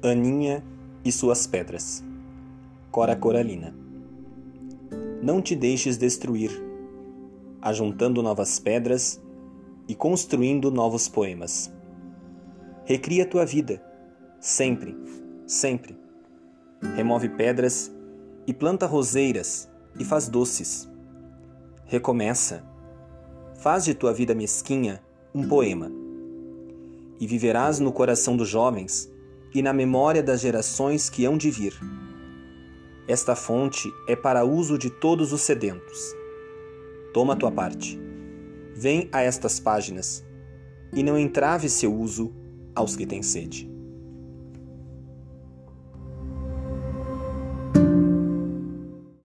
Aninha e suas pedras. Cora Coralina. Não te deixes destruir, ajuntando novas pedras e construindo novos poemas. Recria tua vida, sempre, sempre. Remove pedras e planta roseiras e faz doces. Recomeça. Faz de tua vida mesquinha um poema. E viverás no coração dos jovens e na memória das gerações que hão de vir. Esta fonte é para uso de todos os sedentos. Toma tua parte. Vem a estas páginas e não entrave seu uso aos que têm sede.